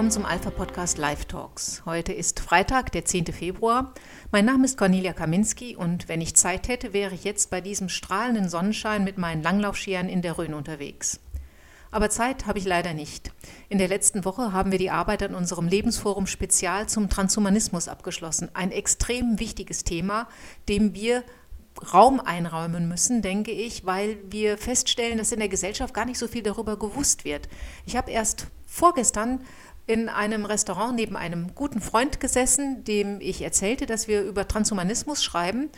willkommen zum Alpha Podcast Live Talks. Heute ist Freitag, der 10. Februar. Mein Name ist Cornelia Kaminski und wenn ich Zeit hätte, wäre ich jetzt bei diesem strahlenden Sonnenschein mit meinen Langlaufscheren in der Rhön unterwegs. Aber Zeit habe ich leider nicht. In der letzten Woche haben wir die Arbeit an unserem Lebensforum Spezial zum Transhumanismus abgeschlossen. Ein extrem wichtiges Thema, dem wir Raum einräumen müssen, denke ich, weil wir feststellen, dass in der Gesellschaft gar nicht so viel darüber gewusst wird. Ich habe erst vorgestern in einem Restaurant neben einem guten Freund gesessen, dem ich erzählte, dass wir über Transhumanismus schreiben.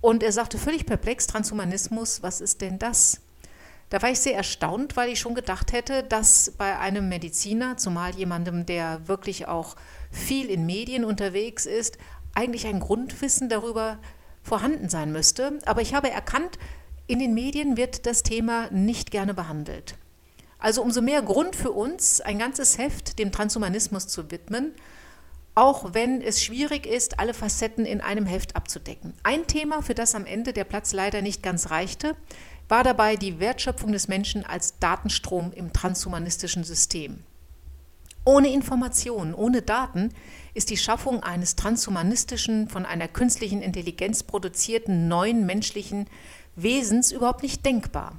Und er sagte völlig perplex, Transhumanismus, was ist denn das? Da war ich sehr erstaunt, weil ich schon gedacht hätte, dass bei einem Mediziner, zumal jemandem, der wirklich auch viel in Medien unterwegs ist, eigentlich ein Grundwissen darüber vorhanden sein müsste. Aber ich habe erkannt, in den Medien wird das Thema nicht gerne behandelt. Also umso mehr Grund für uns, ein ganzes Heft dem Transhumanismus zu widmen, auch wenn es schwierig ist, alle Facetten in einem Heft abzudecken. Ein Thema, für das am Ende der Platz leider nicht ganz reichte, war dabei die Wertschöpfung des Menschen als Datenstrom im transhumanistischen System. Ohne Informationen, ohne Daten ist die Schaffung eines transhumanistischen, von einer künstlichen Intelligenz produzierten neuen menschlichen Wesens überhaupt nicht denkbar.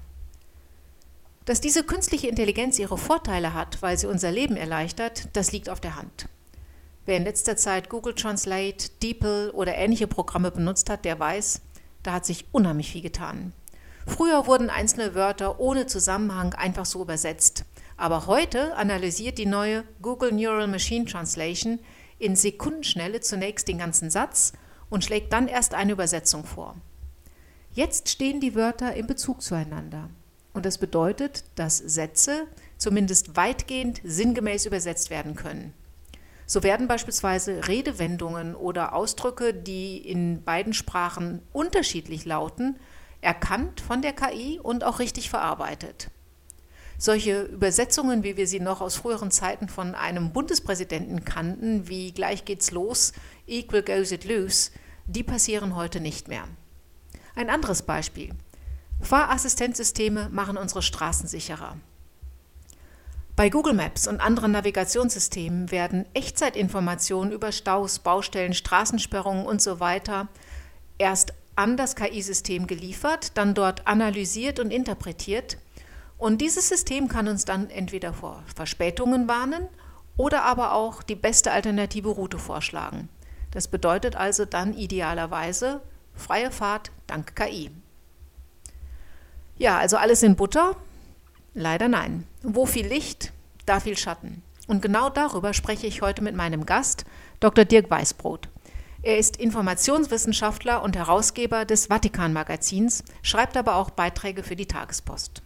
Dass diese künstliche Intelligenz ihre Vorteile hat, weil sie unser Leben erleichtert, das liegt auf der Hand. Wer in letzter Zeit Google Translate, DeepL oder ähnliche Programme benutzt hat, der weiß, da hat sich unheimlich viel getan. Früher wurden einzelne Wörter ohne Zusammenhang einfach so übersetzt. Aber heute analysiert die neue Google Neural Machine Translation in Sekundenschnelle zunächst den ganzen Satz und schlägt dann erst eine Übersetzung vor. Jetzt stehen die Wörter in Bezug zueinander. Und das bedeutet, dass Sätze zumindest weitgehend sinngemäß übersetzt werden können. So werden beispielsweise Redewendungen oder Ausdrücke, die in beiden Sprachen unterschiedlich lauten, erkannt von der KI und auch richtig verarbeitet. Solche Übersetzungen, wie wir sie noch aus früheren Zeiten von einem Bundespräsidenten kannten, wie gleich geht's los, equal goes it loose, die passieren heute nicht mehr. Ein anderes Beispiel. Fahrassistenzsysteme machen unsere Straßen sicherer. Bei Google Maps und anderen Navigationssystemen werden Echtzeitinformationen über Staus, Baustellen, Straßensperrungen usw. So erst an das KI-System geliefert, dann dort analysiert und interpretiert und dieses System kann uns dann entweder vor Verspätungen warnen oder aber auch die beste alternative Route vorschlagen. Das bedeutet also dann idealerweise freie Fahrt dank KI. Ja, also alles in Butter? Leider nein. Wo viel Licht, da viel Schatten. Und genau darüber spreche ich heute mit meinem Gast, Dr. Dirk Weißbrot. Er ist Informationswissenschaftler und Herausgeber des Vatikan-Magazins, schreibt aber auch Beiträge für die Tagespost.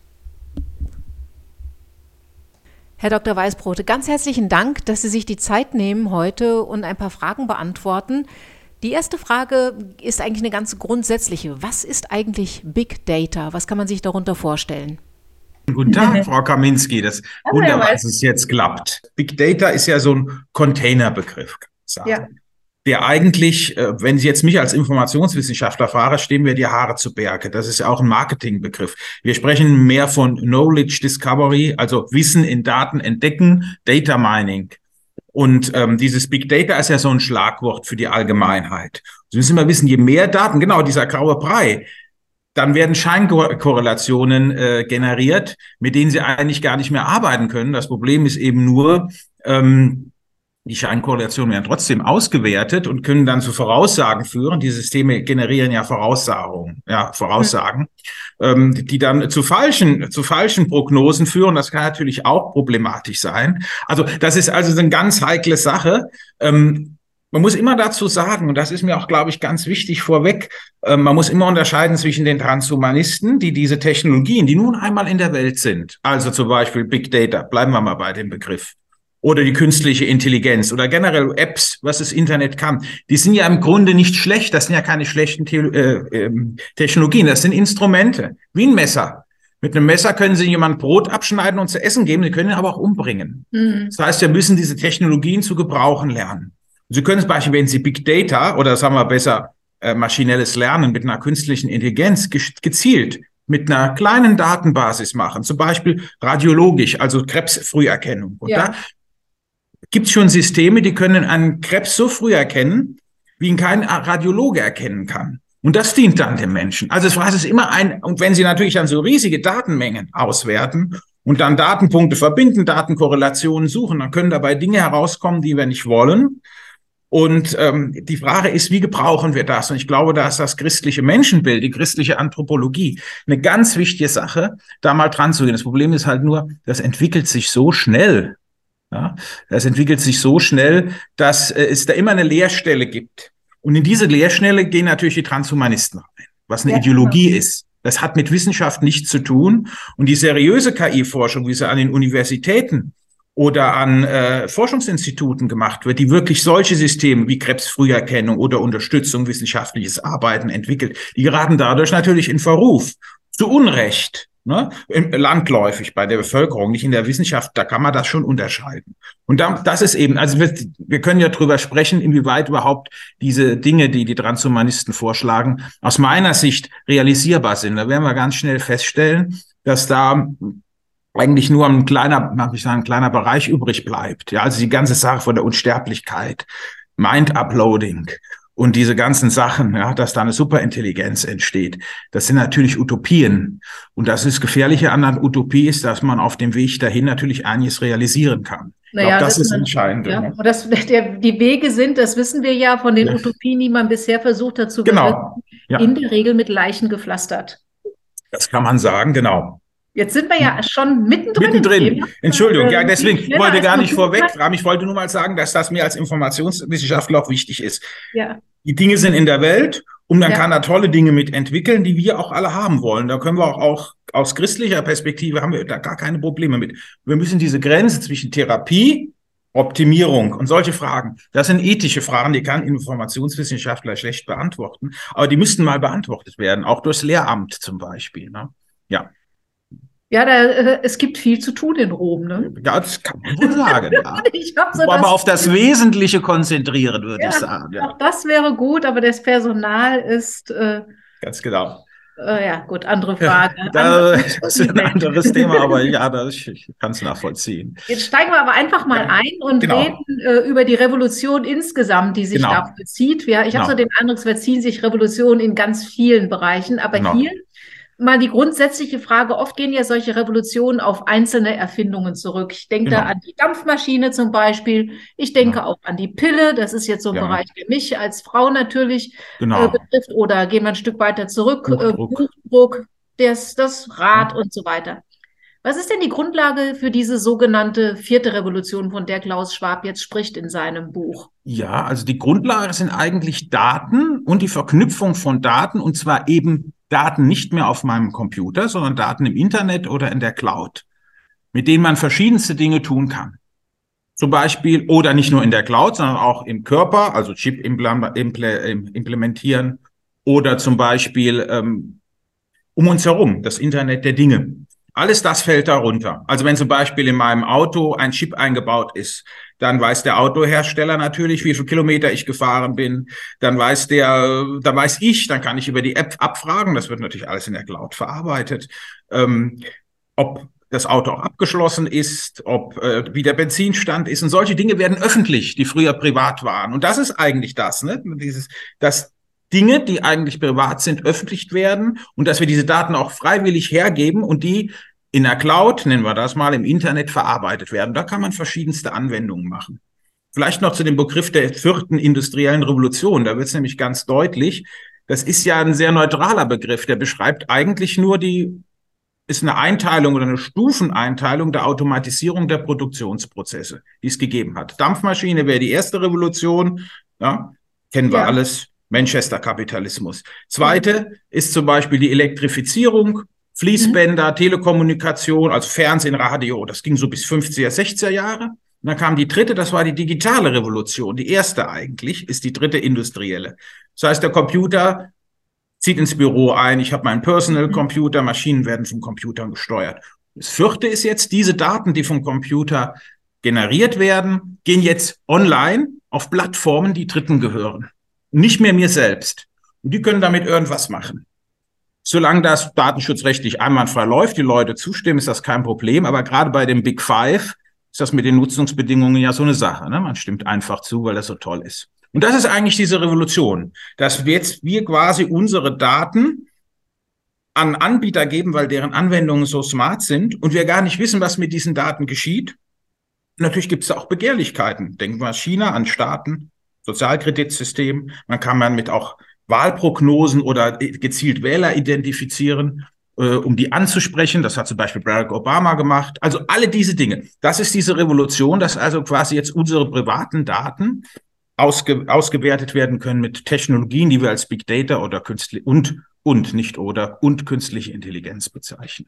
Herr Dr. Weißbrote, ganz herzlichen Dank, dass Sie sich die Zeit nehmen heute und ein paar Fragen beantworten. Die erste Frage ist eigentlich eine ganz grundsätzliche. Was ist eigentlich Big Data? Was kann man sich darunter vorstellen? Guten Tag, Frau Kaminski. Das wunderbar, dass es jetzt klappt. Big Data ist ja so ein Containerbegriff. Ja der eigentlich, äh, wenn Sie jetzt mich als Informationswissenschaftler fragen, stehen mir die Haare zu Berge. Das ist ja auch ein Marketingbegriff. Wir sprechen mehr von Knowledge Discovery, also Wissen in Daten entdecken, Data Mining. Und ähm, dieses Big Data ist ja so ein Schlagwort für die Allgemeinheit. Sie müssen immer wissen, je mehr Daten, genau dieser graue Brei, dann werden Scheinkorrelationen äh, generiert, mit denen Sie eigentlich gar nicht mehr arbeiten können. Das Problem ist eben nur, ähm, die Scheinkorrelationen werden trotzdem ausgewertet und können dann zu Voraussagen führen. Die Systeme generieren ja Voraussagungen, ja, Voraussagen, mhm. ähm, die dann zu falschen, zu falschen Prognosen führen. Das kann natürlich auch problematisch sein. Also das ist also eine ganz heikle Sache. Ähm, man muss immer dazu sagen, und das ist mir auch, glaube ich, ganz wichtig vorweg, äh, man muss immer unterscheiden zwischen den Transhumanisten, die diese Technologien, die nun einmal in der Welt sind, also zum Beispiel Big Data, bleiben wir mal bei dem Begriff, oder die künstliche Intelligenz oder generell Apps, was das Internet kann, die sind ja im Grunde nicht schlecht. Das sind ja keine schlechten The äh, äh, Technologien. Das sind Instrumente, wie ein Messer. Mit einem Messer können Sie jemand Brot abschneiden und zu essen geben, Sie können ihn aber auch umbringen. Mhm. Das heißt, wir müssen diese Technologien zu gebrauchen lernen. Sie können es beispielsweise, wenn Sie Big Data oder sagen wir besser äh, maschinelles Lernen mit einer künstlichen Intelligenz gezielt mit einer kleinen Datenbasis machen, zum Beispiel radiologisch, also Krebsfrüherkennung. Und ja. da gibt es schon Systeme, die können einen Krebs so früh erkennen, wie ihn kein Radiologe erkennen kann. Und das dient dann dem Menschen. Also es ist immer ein, und wenn Sie natürlich dann so riesige Datenmengen auswerten und dann Datenpunkte verbinden, Datenkorrelationen suchen, dann können dabei Dinge herauskommen, die wir nicht wollen. Und ähm, die Frage ist, wie gebrauchen wir das? Und ich glaube, da ist das christliche Menschenbild, die christliche Anthropologie eine ganz wichtige Sache, da mal dran zu gehen. Das Problem ist halt nur, das entwickelt sich so schnell. Ja? Das entwickelt sich so schnell, dass äh, es da immer eine Leerstelle gibt. Und in diese Leerstelle gehen natürlich die Transhumanisten rein, was eine ja, Ideologie genau. ist. Das hat mit Wissenschaft nichts zu tun. Und die seriöse KI-Forschung, wie sie an den Universitäten oder an äh, Forschungsinstituten gemacht wird, die wirklich solche Systeme wie Krebsfrüherkennung oder Unterstützung wissenschaftliches Arbeiten entwickelt, die geraten dadurch natürlich in Verruf. Zu Unrecht. Ne? Landläufig bei der Bevölkerung, nicht in der Wissenschaft, da kann man das schon unterscheiden. Und da, das ist eben, also wir, wir können ja drüber sprechen, inwieweit überhaupt diese Dinge, die die Transhumanisten vorschlagen, aus meiner Sicht realisierbar sind. Da werden wir ganz schnell feststellen, dass da eigentlich nur ein kleiner, mag ich sagen, ein kleiner Bereich übrig bleibt. Ja, also die ganze Sache von der Unsterblichkeit, Mind-Uploading und diese ganzen Sachen, ja, dass da eine Superintelligenz entsteht. Das sind natürlich Utopien. Und das ist gefährliche an einer Utopie ist, dass man auf dem Weg dahin natürlich einiges realisieren kann. Naja, glaub, das, das ist man, entscheidend. Ja. Und das, der, die Wege sind, das wissen wir ja von den ja. Utopien, die man bisher versucht hat zu genau. ja. in der Regel mit Leichen gepflastert. Das kann man sagen, genau. Jetzt sind wir ja schon mittendrin. Mittendrin. Entschuldigung, ja, deswegen ich wollte gar nicht vorwegfragen. Ich wollte nur mal sagen, dass das mir als Informationswissenschaftler auch wichtig ist. Ja. Die Dinge sind in der Welt und man ja. kann da tolle Dinge mitentwickeln, die wir auch alle haben wollen. Da können wir auch, auch aus christlicher Perspektive haben wir da gar keine Probleme mit. Wir müssen diese Grenze zwischen Therapie, Optimierung und solche Fragen, das sind ethische Fragen, die kann Informationswissenschaftler schlecht beantworten, aber die müssten mal beantwortet werden, auch durchs Lehramt zum Beispiel. Ne? Ja. Ja, da, äh, es gibt viel zu tun in Rom. Ne? Ja, das kann man wohl sagen. Ja. ich so aber auf das Wesentliche konzentrieren, würde ja, ich sagen. Ja. Auch das wäre gut, aber das Personal ist. Äh, Ganz genau. Äh, ja, gut, andere Frage. Da, das ist ein anderes Thema, aber ja, das, ich kann es nachvollziehen. Jetzt steigen wir aber einfach mal ein und genau. reden äh, über die Revolution insgesamt, die sich genau. da bezieht. Ja, ich genau. habe so den Eindruck, es verziehen sich Revolutionen in ganz vielen Bereichen, aber genau. hier mal die grundsätzliche Frage, oft gehen ja solche Revolutionen auf einzelne Erfindungen zurück. Ich denke genau. da an die Dampfmaschine zum Beispiel. Ich denke ja. auch an die Pille. Das ist jetzt so ein ja. Bereich, der mich als Frau natürlich genau. äh, betrifft. Oder gehen wir ein Stück weiter zurück. Buchdruck, äh, Buchdruck das, das Rad ja. und so weiter. Was ist denn die Grundlage für diese sogenannte vierte Revolution, von der Klaus Schwab jetzt spricht in seinem Buch? Ja, also die Grundlage sind eigentlich Daten und die Verknüpfung von Daten und zwar eben Daten nicht mehr auf meinem Computer, sondern Daten im Internet oder in der Cloud, mit denen man verschiedenste Dinge tun kann. Zum Beispiel, oder nicht nur in der Cloud, sondern auch im Körper, also Chip implementieren, oder zum Beispiel ähm, um uns herum, das Internet der Dinge. Alles das fällt darunter. Also wenn zum Beispiel in meinem Auto ein Chip eingebaut ist, dann weiß der Autohersteller natürlich, wie viele Kilometer ich gefahren bin. Dann weiß der, dann weiß ich, dann kann ich über die App abfragen. Das wird natürlich alles in der Cloud verarbeitet. Ähm, ob das Auto auch abgeschlossen ist, ob äh, wie der Benzinstand ist und solche Dinge werden öffentlich, die früher privat waren. Und das ist eigentlich das, ne? Dieses, dass Dinge, die eigentlich privat sind, öffentlich werden und dass wir diese Daten auch freiwillig hergeben und die in der Cloud, nennen wir das mal, im Internet verarbeitet werden. Da kann man verschiedenste Anwendungen machen. Vielleicht noch zu dem Begriff der vierten industriellen Revolution. Da wird es nämlich ganz deutlich. Das ist ja ein sehr neutraler Begriff. Der beschreibt eigentlich nur die, ist eine Einteilung oder eine Stufeneinteilung der Automatisierung der Produktionsprozesse, die es gegeben hat. Dampfmaschine wäre die erste Revolution. Ja, kennen wir ja. alles. Manchester-Kapitalismus. Zweite ist zum Beispiel die Elektrifizierung, Fließbänder, mhm. Telekommunikation, also Fernsehen, Radio. Das ging so bis 50er, 60er Jahre. Und dann kam die dritte, das war die digitale Revolution. Die erste eigentlich ist die dritte industrielle. Das heißt, der Computer zieht ins Büro ein. Ich habe meinen Personal mhm. Computer, Maschinen werden vom Computer gesteuert. Das vierte ist jetzt, diese Daten, die vom Computer generiert werden, gehen jetzt online auf Plattformen, die Dritten gehören nicht mehr mir selbst. Und die können damit irgendwas machen. Solange das datenschutzrechtlich einwandfrei läuft, die Leute zustimmen, ist das kein Problem. Aber gerade bei dem Big Five ist das mit den Nutzungsbedingungen ja so eine Sache. Ne? Man stimmt einfach zu, weil das so toll ist. Und das ist eigentlich diese Revolution, dass jetzt wir quasi unsere Daten an Anbieter geben, weil deren Anwendungen so smart sind und wir gar nicht wissen, was mit diesen Daten geschieht. Natürlich gibt es auch Begehrlichkeiten. Denken wir an China, an Staaten, Sozialkreditsystem. Man kann man mit auch Wahlprognosen oder gezielt Wähler identifizieren, äh, um die anzusprechen. Das hat zum Beispiel Barack Obama gemacht. Also alle diese Dinge. Das ist diese Revolution, dass also quasi jetzt unsere privaten Daten ausge ausgewertet werden können mit Technologien, die wir als Big Data oder künstlich und und nicht oder und künstliche Intelligenz bezeichnen.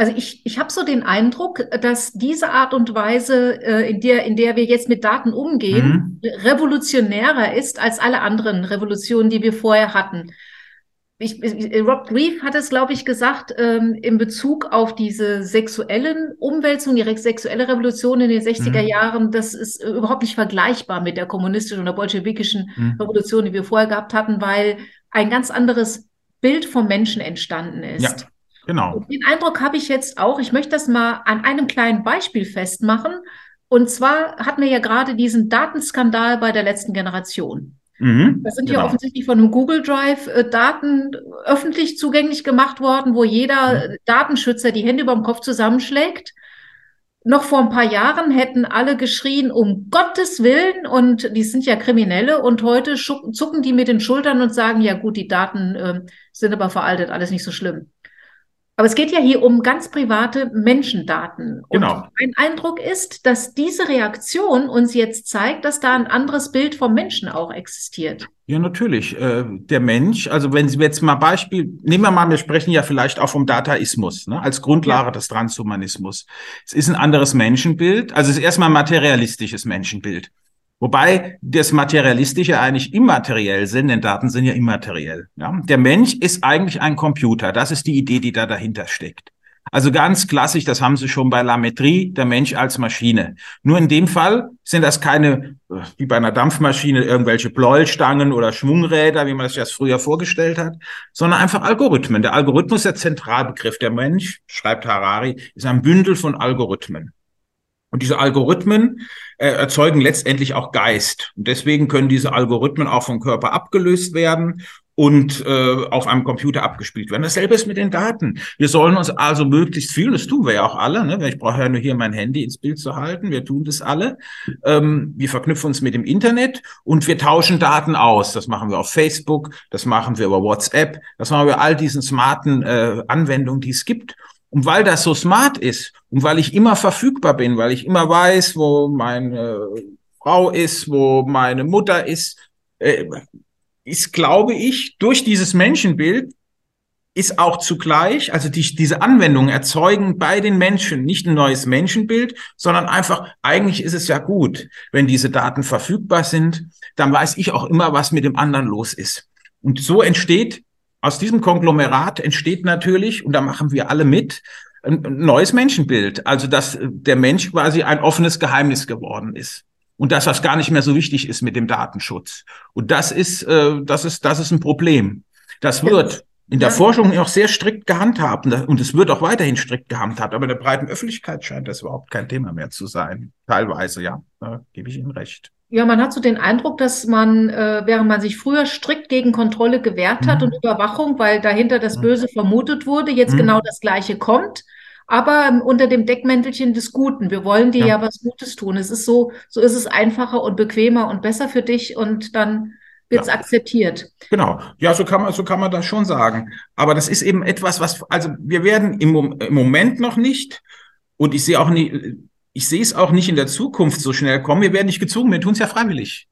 Also ich, ich habe so den Eindruck, dass diese Art und Weise, äh, in, der, in der wir jetzt mit Daten umgehen, mhm. revolutionärer ist als alle anderen Revolutionen, die wir vorher hatten. Ich, Rob Grief hat es, glaube ich, gesagt, ähm, in Bezug auf diese sexuellen Umwälzungen, die sexuelle Revolution in den 60er mhm. Jahren, das ist überhaupt nicht vergleichbar mit der kommunistischen oder bolschewikischen mhm. Revolution, die wir vorher gehabt hatten, weil ein ganz anderes Bild vom Menschen entstanden ist. Ja. Genau. Und den Eindruck habe ich jetzt auch, ich möchte das mal an einem kleinen Beispiel festmachen. Und zwar hatten wir ja gerade diesen Datenskandal bei der letzten Generation. Mhm, da sind genau. ja offensichtlich von einem Google Drive äh, Daten öffentlich zugänglich gemacht worden, wo jeder mhm. Datenschützer die Hände über dem Kopf zusammenschlägt. Noch vor ein paar Jahren hätten alle geschrien, um Gottes Willen, und die sind ja Kriminelle, und heute zucken die mit den Schultern und sagen, ja gut, die Daten äh, sind aber veraltet, alles nicht so schlimm. Aber es geht ja hier um ganz private Menschendaten. Genau. Und mein Eindruck ist, dass diese Reaktion uns jetzt zeigt, dass da ein anderes Bild vom Menschen auch existiert. Ja, natürlich. Äh, der Mensch, also wenn Sie jetzt mal Beispiel, nehmen wir mal, wir sprechen ja vielleicht auch vom Dataismus, ne, als Grundlage ja. des Transhumanismus. Es ist ein anderes Menschenbild, also es ist erstmal ein materialistisches Menschenbild. Wobei das Materialistische eigentlich immateriell sind, denn Daten sind ja immateriell. Ja? Der Mensch ist eigentlich ein Computer. Das ist die Idee, die da dahinter steckt. Also ganz klassisch, das haben Sie schon bei Lametrie, der Mensch als Maschine. Nur in dem Fall sind das keine, wie bei einer Dampfmaschine, irgendwelche Pleuelstangen oder Schwungräder, wie man das jetzt früher vorgestellt hat, sondern einfach Algorithmen. Der Algorithmus ist der Zentralbegriff. Der Mensch, schreibt Harari, ist ein Bündel von Algorithmen. Und diese Algorithmen äh, erzeugen letztendlich auch Geist. Und deswegen können diese Algorithmen auch vom Körper abgelöst werden und äh, auf einem Computer abgespielt werden. Dasselbe ist mit den Daten. Wir sollen uns also möglichst viel, das tun wir ja auch alle, ne? ich brauche ja nur hier mein Handy ins Bild zu halten, wir tun das alle. Ähm, wir verknüpfen uns mit dem Internet und wir tauschen Daten aus. Das machen wir auf Facebook, das machen wir über WhatsApp, das machen wir all diesen smarten äh, Anwendungen, die es gibt. Und weil das so smart ist und weil ich immer verfügbar bin, weil ich immer weiß, wo meine Frau ist, wo meine Mutter ist, äh, ist, glaube ich, durch dieses Menschenbild ist auch zugleich, also die, diese Anwendungen erzeugen bei den Menschen nicht ein neues Menschenbild, sondern einfach, eigentlich ist es ja gut, wenn diese Daten verfügbar sind, dann weiß ich auch immer, was mit dem anderen los ist. Und so entsteht aus diesem Konglomerat entsteht natürlich, und da machen wir alle mit, ein neues Menschenbild. Also, dass der Mensch quasi ein offenes Geheimnis geworden ist. Und dass das gar nicht mehr so wichtig ist mit dem Datenschutz. Und das ist, äh, das ist, das ist ein Problem. Das wird in der ja. Forschung auch sehr strikt gehandhabt und es wird auch weiterhin strikt gehandhabt. Aber in der breiten Öffentlichkeit scheint das überhaupt kein Thema mehr zu sein. Teilweise, ja, da gebe ich Ihnen recht. Ja, man hat so den Eindruck, dass man, äh, während man sich früher strikt gegen Kontrolle gewehrt hat mhm. und Überwachung, weil dahinter das. Böse vermutet wurde, jetzt mhm. genau das Gleiche kommt, aber ähm, unter dem Deckmäntelchen des Guten. Wir wollen dir ja. ja was Gutes tun. Es ist so, so ist es einfacher und bequemer und besser für dich und dann wird es ja. akzeptiert. Genau. Ja, so kann man, so kann man das schon sagen. Aber das ist eben etwas, was, also wir werden im, im Moment noch nicht, und ich sehe auch nie, ich sehe es auch nicht in der Zukunft so schnell kommen. Wir werden nicht gezwungen, wir tun es ja freiwillig.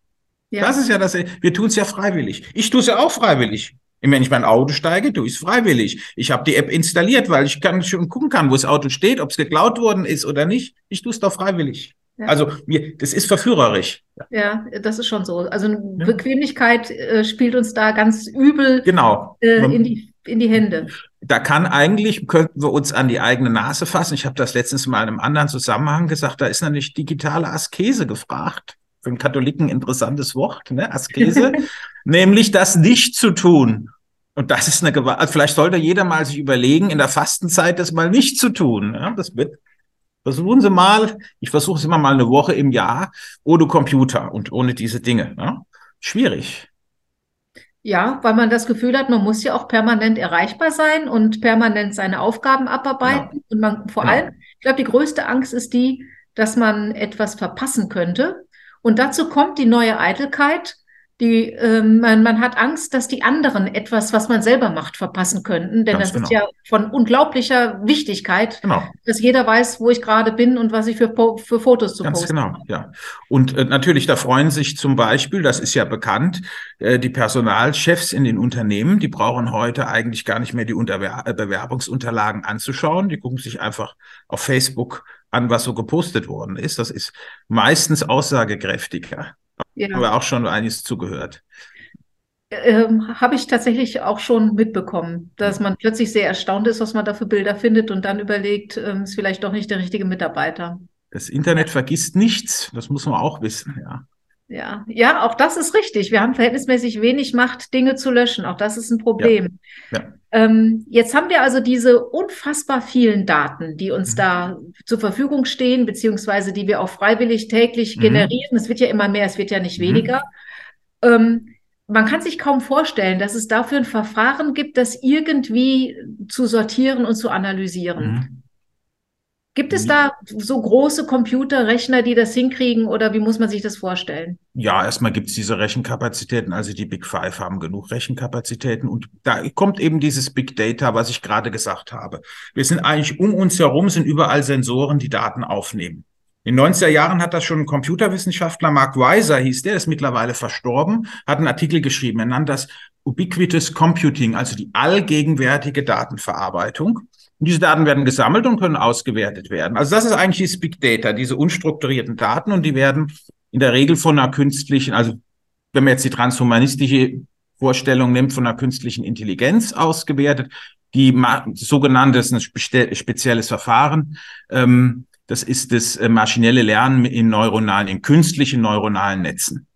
Ja. Das ist ja das, wir tun es ja freiwillig. Ich tue es ja auch freiwillig. Wenn ich mein Auto steige, tue ich es freiwillig. Ich habe die App installiert, weil ich kann schon gucken kann, wo das Auto steht, ob es geklaut worden ist oder nicht. Ich tue es doch freiwillig. Ja. Also mir, das ist verführerisch. Ja, das ist schon so. Also. Bequemlichkeit äh, spielt uns da ganz übel genau. äh, in, die, in die Hände da kann eigentlich, könnten wir uns an die eigene Nase fassen. Ich habe das letztens mal in einem anderen Zusammenhang gesagt, da ist nämlich digitale Askese gefragt. Für einen Katholiken interessantes Wort, ne? Askese, nämlich das nicht zu tun. Und das ist eine Gewalt. Also vielleicht sollte jeder mal sich überlegen, in der Fastenzeit das mal nicht zu tun. Ja? Das wird Versuchen Sie mal, ich versuche es immer mal eine Woche im Jahr ohne Computer und ohne diese Dinge. Ne? Schwierig. Ja, weil man das Gefühl hat, man muss ja auch permanent erreichbar sein und permanent seine Aufgaben abarbeiten. Genau. Und man vor genau. allem, ich glaube, die größte Angst ist die, dass man etwas verpassen könnte. Und dazu kommt die neue Eitelkeit, die, ähm, man, man hat Angst, dass die anderen etwas, was man selber macht, verpassen könnten. Denn Ganz das genau. ist ja von unglaublicher Wichtigkeit, genau. dass jeder weiß, wo ich gerade bin und was ich für, für Fotos zu Ganz posten genau, habe. ja. Und äh, natürlich, da freuen sich zum Beispiel, das ist ja bekannt, äh, die Personalchefs in den Unternehmen, die brauchen heute eigentlich gar nicht mehr die Unterwer äh, Bewerbungsunterlagen anzuschauen. Die gucken sich einfach auf Facebook an, was so gepostet worden ist. Das ist meistens aussagekräftiger. Ja. Haben wir auch schon einiges zugehört. Ähm, Habe ich tatsächlich auch schon mitbekommen, dass man plötzlich sehr erstaunt ist, was man da für Bilder findet und dann überlegt, ähm, ist vielleicht doch nicht der richtige Mitarbeiter. Das Internet vergisst nichts, das muss man auch wissen, ja. Ja, ja, auch das ist richtig. Wir haben verhältnismäßig wenig Macht, Dinge zu löschen. Auch das ist ein Problem. Ja. Ja. Ähm, jetzt haben wir also diese unfassbar vielen Daten, die uns mhm. da zur Verfügung stehen, beziehungsweise die wir auch freiwillig täglich mhm. generieren. Es wird ja immer mehr, es wird ja nicht mhm. weniger. Ähm, man kann sich kaum vorstellen, dass es dafür ein Verfahren gibt, das irgendwie zu sortieren und zu analysieren. Mhm. Gibt es da so große Computerrechner, die das hinkriegen oder wie muss man sich das vorstellen? Ja, erstmal gibt es diese Rechenkapazitäten, also die Big Five haben genug Rechenkapazitäten und da kommt eben dieses Big Data, was ich gerade gesagt habe. Wir sind eigentlich um uns herum, sind überall Sensoren, die Daten aufnehmen. In den 90er Jahren hat das schon ein Computerwissenschaftler, Mark Weiser hieß der, ist mittlerweile verstorben, hat einen Artikel geschrieben, er nannte das Ubiquitous Computing, also die allgegenwärtige Datenverarbeitung. Und diese Daten werden gesammelt und können ausgewertet werden. Also das ist eigentlich das Big Data, diese unstrukturierten Daten und die werden in der Regel von einer künstlichen, also wenn man jetzt die transhumanistische Vorstellung nimmt, von einer künstlichen Intelligenz ausgewertet. Die sogenannte ist ein spezielles Verfahren. Ähm, das ist das äh, maschinelle Lernen in neuronalen, in künstlichen neuronalen Netzen.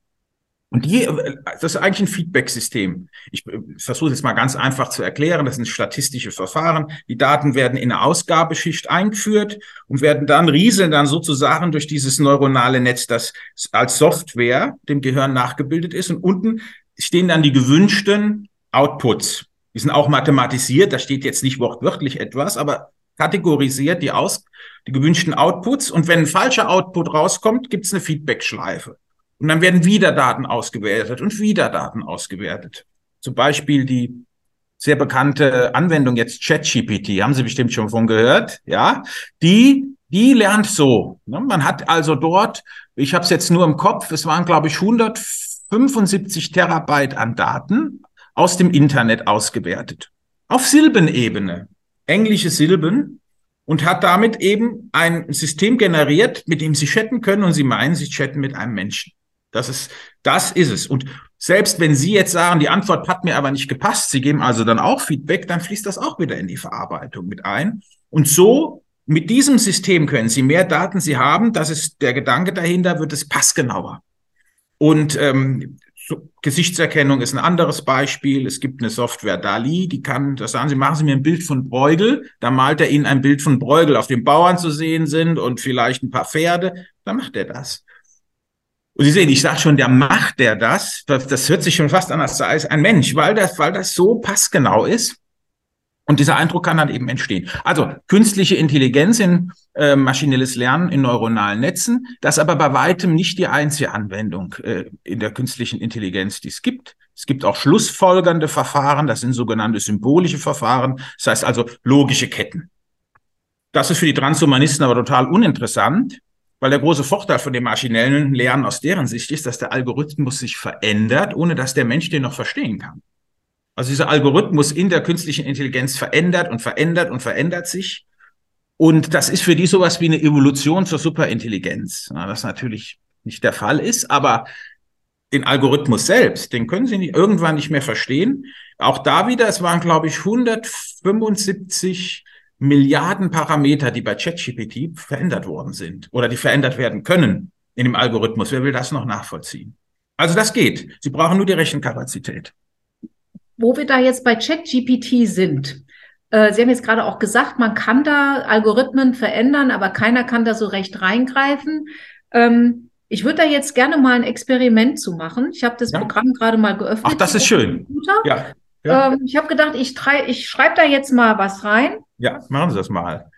Und die, das ist eigentlich ein Feedback-System. Ich versuche es jetzt mal ganz einfach zu erklären. Das sind statistische Verfahren. Die Daten werden in eine Ausgabeschicht eingeführt und werden dann rieseln dann sozusagen durch dieses neuronale Netz, das als Software dem Gehirn nachgebildet ist. Und unten stehen dann die gewünschten Outputs. Die sind auch mathematisiert. Da steht jetzt nicht wortwörtlich etwas, aber kategorisiert die aus, die gewünschten Outputs. Und wenn ein falscher Output rauskommt, gibt es eine Feedback-Schleife. Und dann werden wieder Daten ausgewertet und wieder Daten ausgewertet. Zum Beispiel die sehr bekannte Anwendung jetzt ChatGPT, haben Sie bestimmt schon von gehört, ja? Die, die lernt so. Ne? Man hat also dort, ich habe es jetzt nur im Kopf, es waren glaube ich 175 Terabyte an Daten aus dem Internet ausgewertet. Auf Silbenebene, englische Silben und hat damit eben ein System generiert, mit dem Sie chatten können und Sie meinen, Sie chatten mit einem Menschen. Das ist, das ist es. Und selbst wenn Sie jetzt sagen, die Antwort hat mir aber nicht gepasst, Sie geben also dann auch Feedback, dann fließt das auch wieder in die Verarbeitung mit ein. Und so mit diesem System können Sie mehr Daten Sie haben, das ist der Gedanke dahinter, wird es passgenauer. Und ähm, so, Gesichtserkennung ist ein anderes Beispiel. Es gibt eine Software DALI, die kann, das sagen Sie, machen Sie mir ein Bild von Bräugel, da malt er Ihnen ein Bild von Bräugel, auf dem Bauern zu sehen sind und vielleicht ein paar Pferde, dann macht er das. Und Sie sehen, ich sage schon, der macht der das. Das hört sich schon fast an als ein Mensch, weil das, weil das so passgenau ist. Und dieser Eindruck kann dann eben entstehen. Also künstliche Intelligenz in äh, maschinelles Lernen in neuronalen Netzen, das aber bei weitem nicht die einzige Anwendung äh, in der künstlichen Intelligenz, die es gibt. Es gibt auch schlussfolgernde Verfahren, das sind sogenannte symbolische Verfahren, das heißt also logische Ketten. Das ist für die Transhumanisten aber total uninteressant, weil der große Vorteil von dem maschinellen Lernen aus deren Sicht ist, dass der Algorithmus sich verändert, ohne dass der Mensch den noch verstehen kann. Also dieser Algorithmus in der künstlichen Intelligenz verändert und verändert und verändert sich. Und das ist für die sowas wie eine Evolution zur Superintelligenz. Na, das natürlich nicht der Fall ist, aber den Algorithmus selbst, den können sie nicht, irgendwann nicht mehr verstehen. Auch da wieder, es waren, glaube ich, 175 Milliarden Parameter, die bei ChatGPT verändert worden sind oder die verändert werden können in dem Algorithmus. Wer will das noch nachvollziehen? Also das geht. Sie brauchen nur die Rechenkapazität. Wo wir da jetzt bei ChatGPT sind, Äh, Sie haben jetzt gerade auch gesagt, man kann da Algorithmen verändern, aber keiner kann da so recht reingreifen. Ähm, ich würde da jetzt gerne mal ein Experiment zu machen. Ich habe das ja. Programm gerade mal geöffnet. Ach, das ist schön. Ja. ja. Ähm, ich habe gedacht, ich, ich schreibe da jetzt mal was rein. Ja, machen Sie das mal.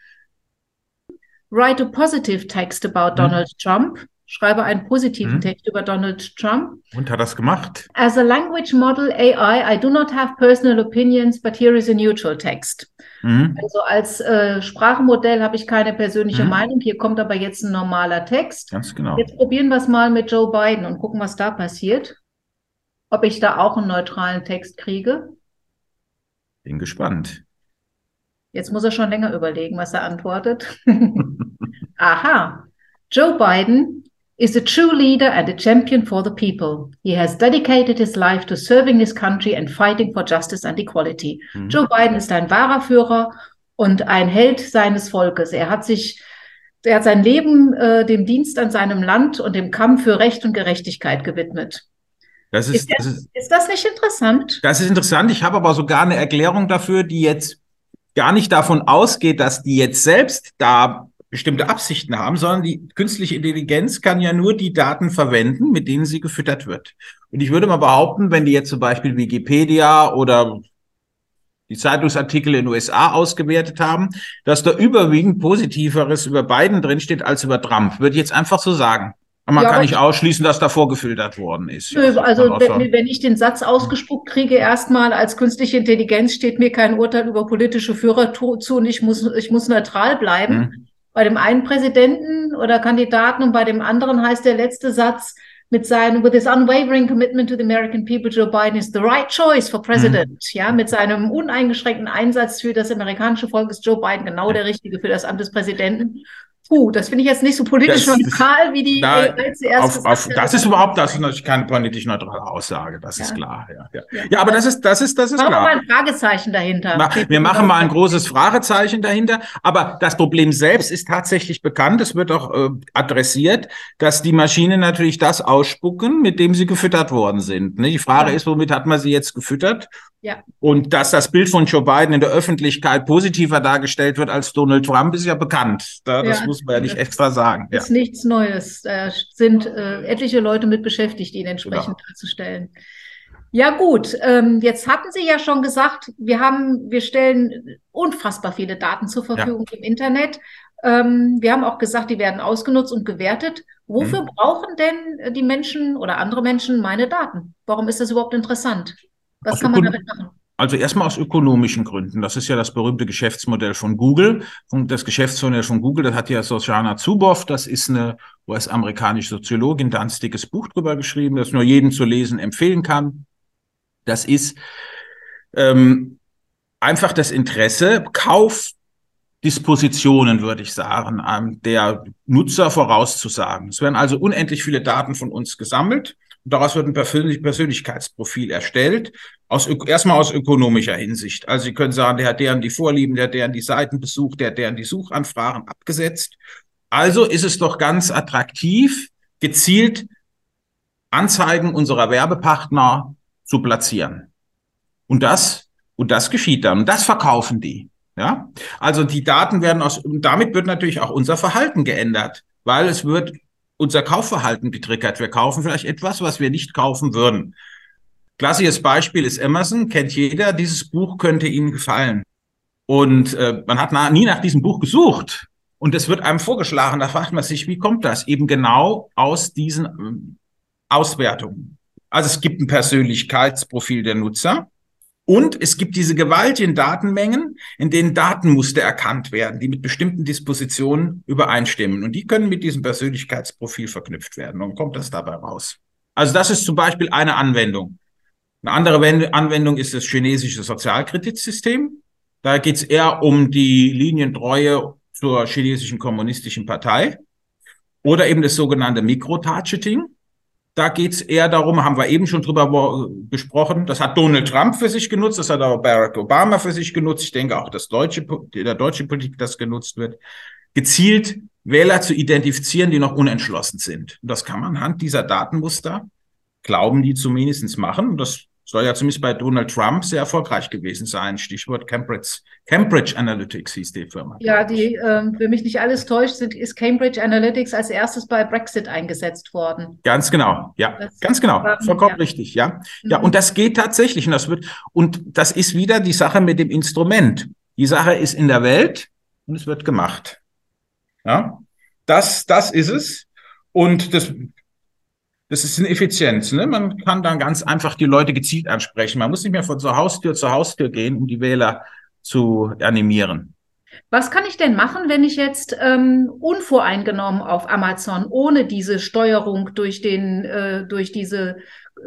Write a positive text about hm. Donald Trump. Schreibe einen positiven hm. Text über Donald Trump. Und hat das gemacht? As a language model AI, I do not have personal opinions, but here is a neutral text. Mhm. Also als äh, Sprachmodell habe ich keine persönliche mhm. Meinung. Hier kommt aber jetzt ein normaler Text. Ganz genau. Jetzt probieren wir es mal mit Joe Biden und gucken, was da passiert. Ob ich da auch einen neutralen Text kriege. Bin gespannt. Jetzt muss er schon länger überlegen, was er antwortet. Aha. Joe Biden is a true leader and a champion for the people. He has dedicated his life to serving this country and fighting for justice and equality. Mhm. Joe Biden ist ein wahrer Führer und ein Held seines Volkes. Er hat sich, er hat sein Leben äh, dem Dienst an seinem Land und dem Kampf für Recht und Gerechtigkeit gewidmet. Das ist, ist, das, ist, ist das nicht interessant? Das ist interessant. Ich habe aber sogar eine Erklärung dafür, die jetzt gar nicht davon ausgeht, dass die jetzt selbst da bestimmte Absichten haben, sondern die künstliche Intelligenz kann ja nur die Daten verwenden, mit denen sie gefüttert wird. Und ich würde mal behaupten, wenn die jetzt zum Beispiel Wikipedia oder die Zeitungsartikel in den USA ausgewertet haben, dass da überwiegend Positiveres über Biden drinsteht als über Trump. Würde ich jetzt einfach so sagen. Aber man ja, kann nicht ausschließen, dass davor gefiltert worden ist. Nö, also wenn, wenn, ich den Satz ausgespuckt kriege, erstmal als künstliche Intelligenz steht mir kein Urteil über politische Führer zu und ich muss, ich muss neutral bleiben. Hm bei dem einen Präsidenten oder Kandidaten und bei dem anderen heißt der letzte Satz mit seinem, with his unwavering commitment to the American people, Joe Biden is the right choice for president. Mhm. Ja, mit seinem uneingeschränkten Einsatz für das amerikanische Volk ist Joe Biden genau der Richtige für das Amt des Präsidenten. Puh, das finde ich jetzt nicht so politisch das, neutral, wie die da, AI zuerst auf, auf, Das ist überhaupt, das ist natürlich keine politisch neutrale Aussage, das ja. ist klar. Ja, ja. ja, ja aber das ist, das ist, das ist machen klar. Wir mal ein Fragezeichen dahinter. Na, wir machen mal ein großes Fragezeichen dahinter, aber das Problem selbst ist tatsächlich bekannt, es wird auch äh, adressiert, dass die Maschinen natürlich das ausspucken, mit dem sie gefüttert worden sind. Ne? Die Frage ist, womit hat man sie jetzt gefüttert? Ja. Und dass das Bild von Joe Biden in der Öffentlichkeit positiver dargestellt wird als Donald Trump, ist ja bekannt. Da, das ja, muss man ja nicht extra sagen. Das ist ja. nichts Neues. Da sind äh, etliche Leute mit beschäftigt, ihn entsprechend genau. darzustellen. Ja gut, ähm, jetzt hatten Sie ja schon gesagt, wir haben, wir stellen unfassbar viele Daten zur Verfügung ja. im Internet. Ähm, wir haben auch gesagt, die werden ausgenutzt und gewertet. Wofür hm. brauchen denn die Menschen oder andere Menschen meine Daten? Warum ist das überhaupt interessant? Was kann man damit machen? Also erstmal aus ökonomischen Gründen. Das ist ja das berühmte Geschäftsmodell von Google. Und das Geschäftsmodell von Google, das hat ja Sojana Zuboff, das ist eine US-amerikanische Soziologin, da ein dickes Buch drüber geschrieben, das nur jedem zu lesen empfehlen kann. Das ist ähm, einfach das Interesse, Kaufdispositionen, würde ich sagen, der Nutzer vorauszusagen. Es werden also unendlich viele Daten von uns gesammelt Daraus wird ein Persönlich Persönlichkeitsprofil erstellt, aus, erstmal aus ökonomischer Hinsicht. Also Sie können sagen, der hat deren die Vorlieben, der hat deren die Seiten besucht, der hat deren die Suchanfragen abgesetzt. Also ist es doch ganz attraktiv, gezielt Anzeigen unserer Werbepartner zu platzieren. Und das, und das geschieht dann. Und das verkaufen die. Ja, also die Daten werden aus, und damit wird natürlich auch unser Verhalten geändert, weil es wird unser Kaufverhalten getriggert. Wir kaufen vielleicht etwas, was wir nicht kaufen würden. Klassisches Beispiel ist Emerson, kennt jeder. Dieses Buch könnte Ihnen gefallen. Und äh, man hat na, nie nach diesem Buch gesucht. Und es wird einem vorgeschlagen. Da fragt man sich, wie kommt das? Eben genau aus diesen äh, Auswertungen. Also es gibt ein Persönlichkeitsprofil der Nutzer. Und es gibt diese gewaltigen Datenmengen, in denen Datenmuster erkannt werden, die mit bestimmten Dispositionen übereinstimmen. Und die können mit diesem Persönlichkeitsprofil verknüpft werden. Und kommt das dabei raus? Also das ist zum Beispiel eine Anwendung. Eine andere Anwendung ist das chinesische Sozialkreditsystem. Da geht es eher um die Linientreue zur chinesischen kommunistischen Partei oder eben das sogenannte Mikrotargeting. Da geht's eher darum, haben wir eben schon drüber gesprochen, das hat Donald Trump für sich genutzt, das hat auch Barack Obama für sich genutzt. Ich denke auch, dass deutsche, der deutsche Politik das genutzt wird, gezielt Wähler zu identifizieren, die noch unentschlossen sind. Und das kann man anhand dieser Datenmuster, glauben die zumindest machen. Und das soll ja zumindest bei Donald Trump sehr erfolgreich gewesen sein. Stichwort Cambridge, Cambridge Analytics hieß die Firma. Ja, die, ähm, wenn mich nicht alles täuscht, sind, ist Cambridge Analytics als erstes bei Brexit eingesetzt worden. Ganz genau, ja, das ganz genau, war, vollkommen ja. richtig, ja. Mhm. Ja, und das geht tatsächlich und das wird, und das ist wieder die Sache mit dem Instrument. Die Sache ist in der Welt und es wird gemacht. Ja, das, das ist es. Und das das ist eine Effizienz. Ne? Man kann dann ganz einfach die Leute gezielt ansprechen. Man muss nicht mehr von zur Haustür zu Haustür gehen, um die Wähler zu animieren. Was kann ich denn machen, wenn ich jetzt ähm, unvoreingenommen auf Amazon ohne diese Steuerung durch den äh, durch diese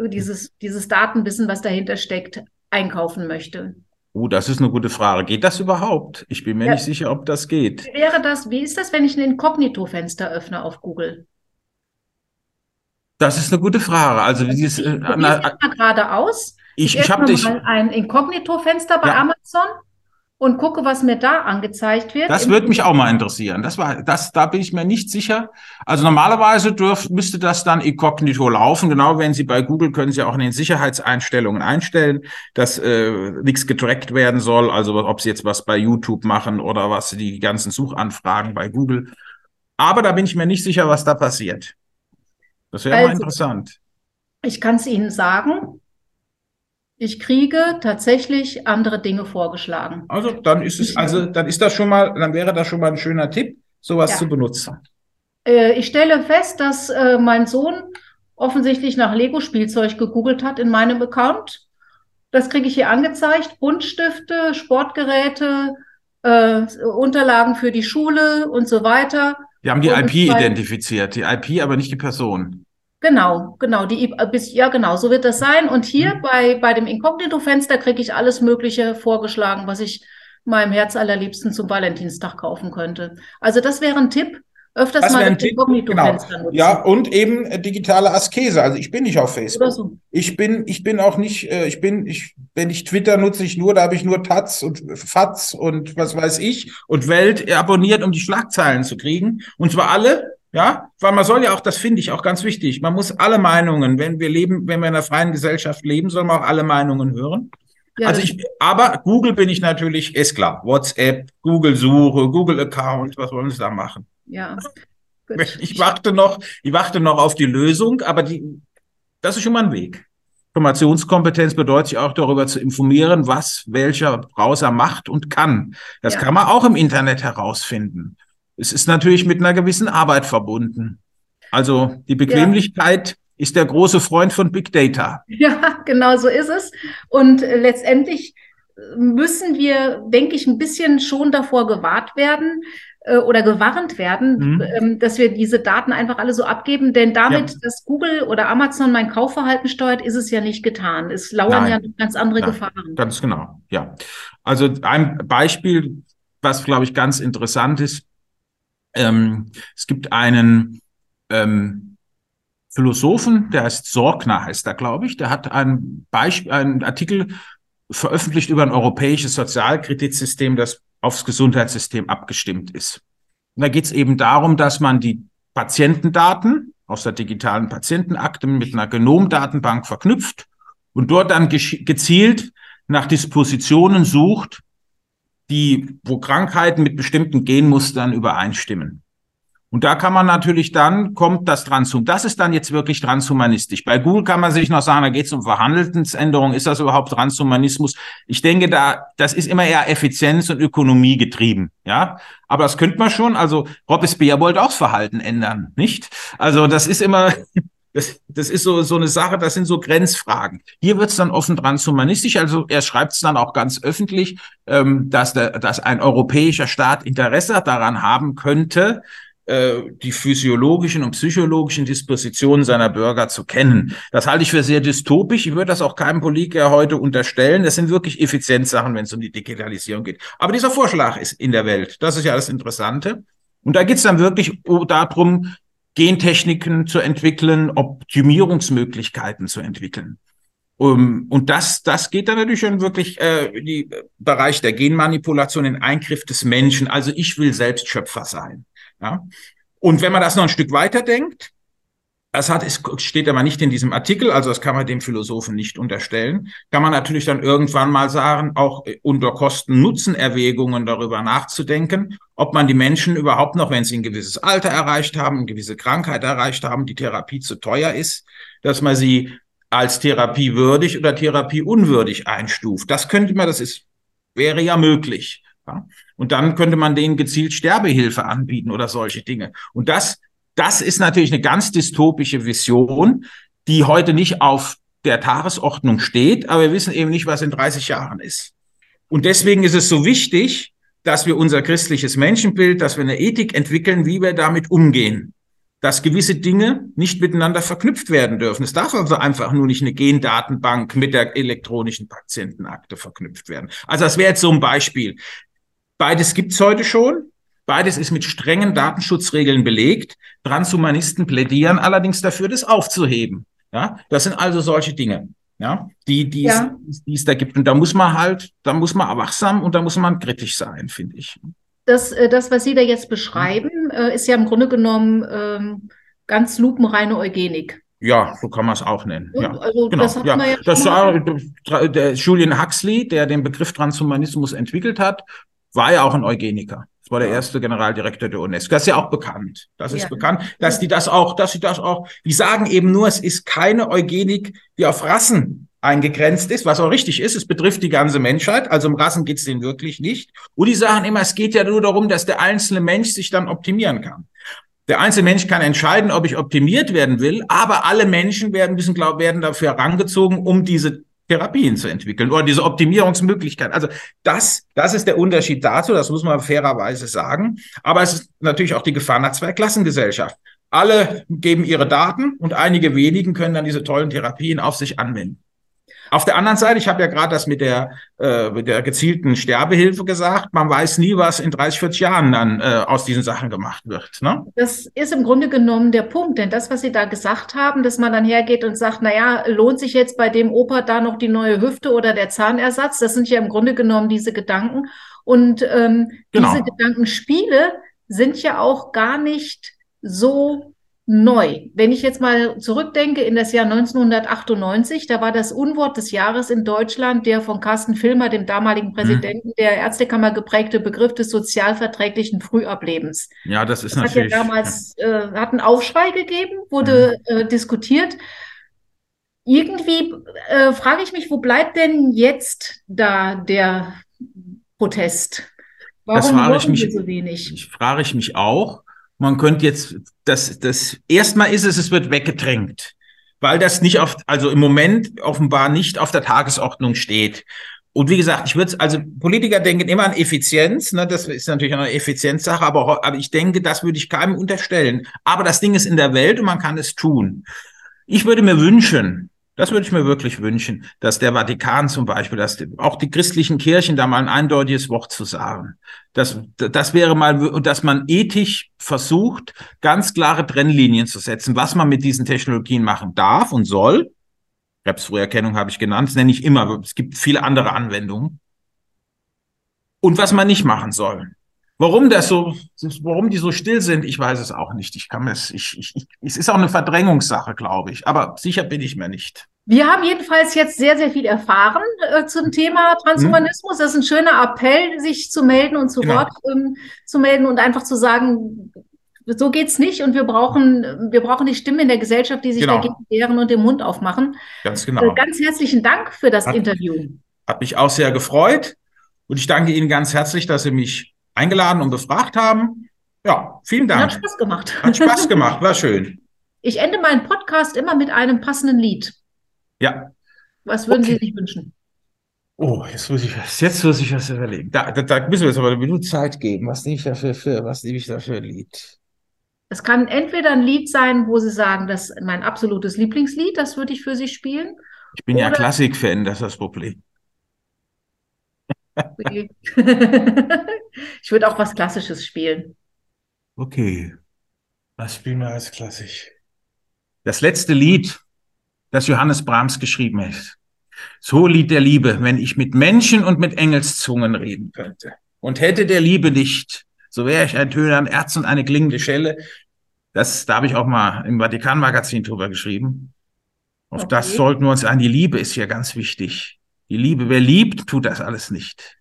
dieses dieses Datenwissen, was dahinter steckt, einkaufen möchte? Oh, das ist eine gute Frage. Geht das überhaupt? Ich bin mir ja. nicht sicher, ob das geht. Wie wäre das? Wie ist das, wenn ich ein Inkognito-Fenster öffne auf Google? Das ist eine gute Frage. Also wie dieses, äh, mal gerade aus. Ich, ich, ich habe dich ein Inkognito-Fenster bei ja. Amazon und gucke, was mir da angezeigt wird. Das würde mich auch mal interessieren. Das war, das, da bin ich mir nicht sicher. Also normalerweise dürf, müsste das dann inkognito laufen. Genau, wenn Sie bei Google können Sie auch in den Sicherheitseinstellungen einstellen, dass äh, nichts getrackt werden soll. Also ob Sie jetzt was bei YouTube machen oder was die ganzen Suchanfragen bei Google. Aber da bin ich mir nicht sicher, was da passiert. Das wäre also, mal interessant. Ich kann es Ihnen sagen. Ich kriege tatsächlich andere Dinge vorgeschlagen. Also dann ist es, also dann ist das schon mal, dann wäre das schon mal ein schöner Tipp, sowas ja. zu benutzen. Äh, ich stelle fest, dass äh, mein Sohn offensichtlich nach Lego-Spielzeug gegoogelt hat in meinem Account. Das kriege ich hier angezeigt. Buntstifte, Sportgeräte, äh, Unterlagen für die Schule und so weiter. Die haben die IP identifiziert, die IP, aber nicht die Person. Genau, genau, die ja genau, so wird das sein. Und hier mhm. bei, bei dem Inkognito-Fenster kriege ich alles Mögliche vorgeschlagen, was ich meinem Herz allerliebsten zum Valentinstag kaufen könnte. Also das wäre ein Tipp, öfters das mal das Inkognito-Fenster genau. nutzen. Ja, und eben äh, digitale Askese. Also ich bin nicht auf Facebook. So. Ich bin, ich bin auch nicht, äh, ich bin, ich, wenn ich Twitter nutze ich nur, da habe ich nur Taz und Fatz und was weiß ich und Welt abonniert, um die Schlagzeilen zu kriegen. Und zwar alle, ja, weil man soll ja auch, das finde ich auch ganz wichtig, man muss alle Meinungen, wenn wir leben, wenn wir in einer freien Gesellschaft leben, soll man auch alle Meinungen hören. Ja, also ich, aber Google bin ich natürlich, ist klar. WhatsApp, Google Suche, Google Account, was wollen Sie da machen? Ja. Gut. Ich warte noch, ich warte noch auf die Lösung, aber die, das ist schon mal ein Weg. Informationskompetenz bedeutet sich auch darüber zu informieren, was welcher Browser macht und kann. Das ja. kann man auch im Internet herausfinden. Es ist natürlich mit einer gewissen Arbeit verbunden. Also die Bequemlichkeit ja. ist der große Freund von Big Data. Ja, genau so ist es. Und äh, letztendlich müssen wir, denke ich, ein bisschen schon davor gewahrt werden, äh, oder gewarnt werden, mhm. ähm, dass wir diese Daten einfach alle so abgeben. Denn damit, ja. dass Google oder Amazon mein Kaufverhalten steuert, ist es ja nicht getan. Es lauern Nein. ja ganz andere Nein. Gefahren. Ganz genau, ja. Also ein Beispiel, was, glaube ich, ganz interessant ist. Ähm, es gibt einen ähm, Philosophen, der heißt Sorgner, heißt er, glaube ich. Der hat ein Beispiel, einen Artikel veröffentlicht über ein europäisches Sozialkreditsystem, das aufs Gesundheitssystem abgestimmt ist. Und da geht es eben darum, dass man die Patientendaten aus der digitalen Patientenakte mit einer Genomdatenbank verknüpft und dort dann gezielt nach Dispositionen sucht, die, wo Krankheiten mit bestimmten Genmustern übereinstimmen. Und da kann man natürlich dann, kommt das Transhum, das ist dann jetzt wirklich transhumanistisch. Bei Google kann man sich noch sagen, da geht es um Verhandelsänderung, ist das überhaupt Transhumanismus? Ich denke, da, das ist immer eher Effizienz und Ökonomie getrieben, ja. Aber das könnte man schon, also Robespierre wollte auch das Verhalten ändern, nicht? Also das ist immer, das, das ist so, so eine Sache, das sind so Grenzfragen. Hier wird es dann offen transhumanistisch, also er schreibt es dann auch ganz öffentlich, ähm, dass, der, dass ein europäischer Staat Interesse daran haben könnte, die physiologischen und psychologischen Dispositionen seiner Bürger zu kennen. Das halte ich für sehr dystopisch. Ich würde das auch keinem Politiker heute unterstellen. Das sind wirklich Effizienzsachen, wenn es um die Digitalisierung geht. Aber dieser Vorschlag ist in der Welt. Das ist ja das Interessante. Und da geht es dann wirklich darum, Gentechniken zu entwickeln, Optimierungsmöglichkeiten zu entwickeln. Und das, das geht dann natürlich schon wirklich äh, in den Bereich der Genmanipulation, in Eingriff des Menschen. Also ich will selbst Schöpfer sein. Ja? Und wenn man das noch ein Stück weiter denkt, das hat, es steht aber nicht in diesem Artikel, also das kann man dem Philosophen nicht unterstellen. Kann man natürlich dann irgendwann mal sagen, auch unter Kosten-Nutzen-Erwägungen darüber nachzudenken, ob man die Menschen überhaupt noch, wenn sie ein gewisses Alter erreicht haben, eine gewisse Krankheit erreicht haben, die Therapie zu teuer ist, dass man sie als therapiewürdig oder therapieunwürdig einstuft. Das könnte man, das ist, wäre ja möglich. Ja? Und dann könnte man denen gezielt Sterbehilfe anbieten oder solche Dinge. Und das das ist natürlich eine ganz dystopische Vision, die heute nicht auf der Tagesordnung steht, aber wir wissen eben nicht, was in 30 Jahren ist. Und deswegen ist es so wichtig, dass wir unser christliches Menschenbild, dass wir eine Ethik entwickeln, wie wir damit umgehen. Dass gewisse Dinge nicht miteinander verknüpft werden dürfen. Es darf also einfach nur nicht eine Gendatenbank mit der elektronischen Patientenakte verknüpft werden. Also das wäre jetzt so ein Beispiel. Beides gibt's heute schon. Beides ist mit strengen Datenschutzregeln belegt. Transhumanisten plädieren allerdings dafür, das aufzuheben. Ja, das sind also solche Dinge, ja, die, die, ja. Es, die es da gibt. Und da muss man halt, da muss man wachsam und da muss man kritisch sein, finde ich. Das, äh, das, was Sie da jetzt beschreiben, äh, ist ja im Grunde genommen ähm, ganz lupenreine Eugenik. Ja, so kann man es auch nennen. Ja, also genau. das hat ja. Ja das war der Julian Huxley, der den Begriff Transhumanismus entwickelt hat, war ja auch ein Eugeniker. Das war der erste Generaldirektor der UNESCO. Das ist ja auch bekannt. Das ist ja. bekannt, dass die das auch, dass sie das auch, die sagen eben nur, es ist keine Eugenik, die auf Rassen eingegrenzt ist, was auch richtig ist. Es betrifft die ganze Menschheit. Also um Rassen geht es denen wirklich nicht. Und die sagen immer, es geht ja nur darum, dass der einzelne Mensch sich dann optimieren kann. Der einzelne Mensch kann entscheiden, ob ich optimiert werden will, aber alle Menschen werden müssen, glaub, werden dafür herangezogen, um diese Therapien zu entwickeln oder diese Optimierungsmöglichkeit. Also das, das ist der Unterschied dazu, das muss man fairerweise sagen. Aber es ist natürlich auch die Gefahr nach Zweiklassengesellschaft. Alle geben ihre Daten und einige wenigen können dann diese tollen Therapien auf sich anwenden. Auf der anderen Seite, ich habe ja gerade das mit der, äh, mit der gezielten Sterbehilfe gesagt, man weiß nie, was in 30, 40 Jahren dann äh, aus diesen Sachen gemacht wird. Ne? Das ist im Grunde genommen der Punkt, denn das, was Sie da gesagt haben, dass man dann hergeht und sagt, naja, lohnt sich jetzt bei dem Opa da noch die neue Hüfte oder der Zahnersatz, das sind ja im Grunde genommen diese Gedanken. Und ähm, genau. diese Gedankenspiele sind ja auch gar nicht so neu. Wenn ich jetzt mal zurückdenke in das Jahr 1998, da war das Unwort des Jahres in Deutschland der von Carsten Filmer, dem damaligen mhm. Präsidenten mhm. der Ärztekammer geprägte Begriff des sozialverträglichen Frühablebens. Ja, das ist das natürlich. Hat ja damals äh, hat einen Aufschrei gegeben, wurde mhm. äh, diskutiert. Irgendwie äh, frage ich mich, wo bleibt denn jetzt da der Protest? Warum das frage ich mich, so wenig? Ich frage ich mich auch. Man könnte jetzt, das, das, erstmal ist es, es wird weggedrängt, weil das nicht auf, also im Moment offenbar nicht auf der Tagesordnung steht. Und wie gesagt, ich würde also Politiker denken immer an Effizienz, ne, das ist natürlich eine Effizienzsache, aber, aber ich denke, das würde ich keinem unterstellen. Aber das Ding ist in der Welt und man kann es tun. Ich würde mir wünschen, das würde ich mir wirklich wünschen, dass der Vatikan zum Beispiel, dass auch die christlichen Kirchen da mal ein eindeutiges Wort zu sagen. Das, das wäre mal, dass man ethisch versucht, ganz klare Trennlinien zu setzen, was man mit diesen Technologien machen darf und soll. Krebsfrüherkennung habe ich genannt, das nenne ich immer, es gibt viele andere Anwendungen. Und was man nicht machen soll. Warum das so, warum die so still sind, ich weiß es auch nicht. Ich kann es, ich, ich, ich, es ist auch eine Verdrängungssache, glaube ich. Aber sicher bin ich mir nicht. Wir haben jedenfalls jetzt sehr, sehr viel erfahren äh, zum Thema Transhumanismus. Das ist ein schöner Appell, sich zu melden und zu genau. Wort ähm, zu melden und einfach zu sagen, so geht's nicht und wir brauchen, wir brauchen die Stimmen in der Gesellschaft, die sich genau. dagegen wehren und den Mund aufmachen. Ganz genau. Äh, ganz herzlichen Dank für das hat, Interview. Hat mich auch sehr gefreut und ich danke Ihnen ganz herzlich, dass Sie mich eingeladen und befragt haben. Ja, vielen Dank. Hat Spaß gemacht. Hat Spaß gemacht, war schön. Ich ende meinen Podcast immer mit einem passenden Lied. Ja. Was würden okay. Sie sich wünschen? Oh, jetzt muss ich was, jetzt muss ich was überlegen. Da, da, da müssen wir jetzt aber eine Minute Zeit geben. Was nehme ich dafür für, was nehme ich dafür ein Lied? Es kann entweder ein Lied sein, wo Sie sagen, das ist mein absolutes Lieblingslied, das würde ich für Sie spielen. Ich bin ja Klassik-Fan, das ist das Problem. ich würde auch was Klassisches spielen. Okay. Was spielen wir als klassisch? Das letzte Lied, das Johannes Brahms geschrieben hat. So Lied der Liebe, wenn ich mit Menschen und mit Engelszungen reden könnte. Und hätte der Liebe nicht, so wäre ich ein Töner, ein Erz und eine klingende Schelle. Das, da habe ich auch mal im Vatikan-Magazin drüber geschrieben. Auf okay. das sollten wir uns an. Die Liebe ist hier ganz wichtig. Die Liebe, wer liebt, tut das alles nicht.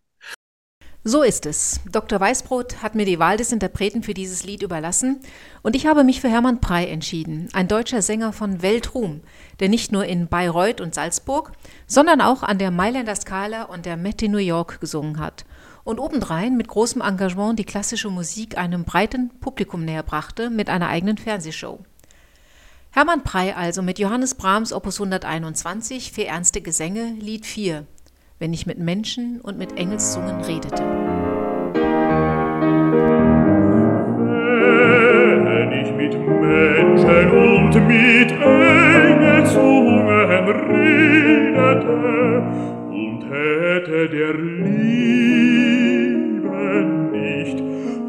So ist es. Dr. Weißbrot hat mir die Wahl des Interpreten für dieses Lied überlassen und ich habe mich für Hermann Prey entschieden, ein deutscher Sänger von Weltruhm, der nicht nur in Bayreuth und Salzburg, sondern auch an der Mailänder Scala und der Met in New York gesungen hat und obendrein mit großem Engagement die klassische Musik einem breiten Publikum näher brachte mit einer eigenen Fernsehshow. Hermann Prey also mit Johannes Brahms Opus 121 für ernste Gesänge Lied 4 wenn ich mit Menschen und mit Engelszungen redete. Wenn ich mit Menschen und mit Engelszungen redete und hätte der Liebe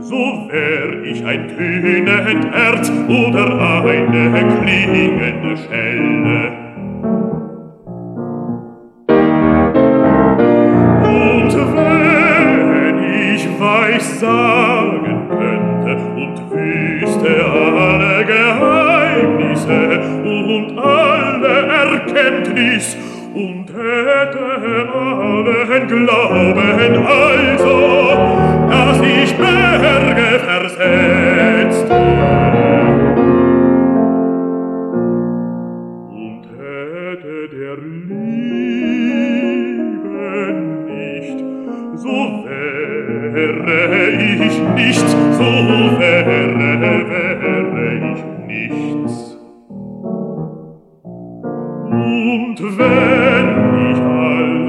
so wär ich ein tönend Erz oder eine klingende Schelle. sagen könnte und wüsste alle Geheimnisse und alle Erkenntnis und hätte allen Glauben nichts. Und wenn ich alle